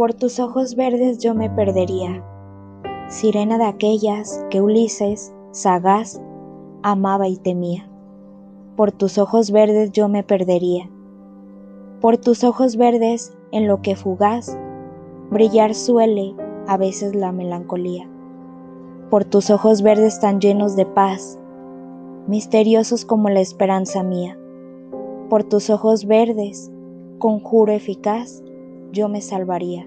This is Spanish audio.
Por tus ojos verdes yo me perdería, sirena de aquellas que Ulises, sagaz, amaba y temía. Por tus ojos verdes yo me perdería, por tus ojos verdes en lo que fugaz brillar suele a veces la melancolía. Por tus ojos verdes tan llenos de paz, misteriosos como la esperanza mía. Por tus ojos verdes, conjuro eficaz, yo me salvaría.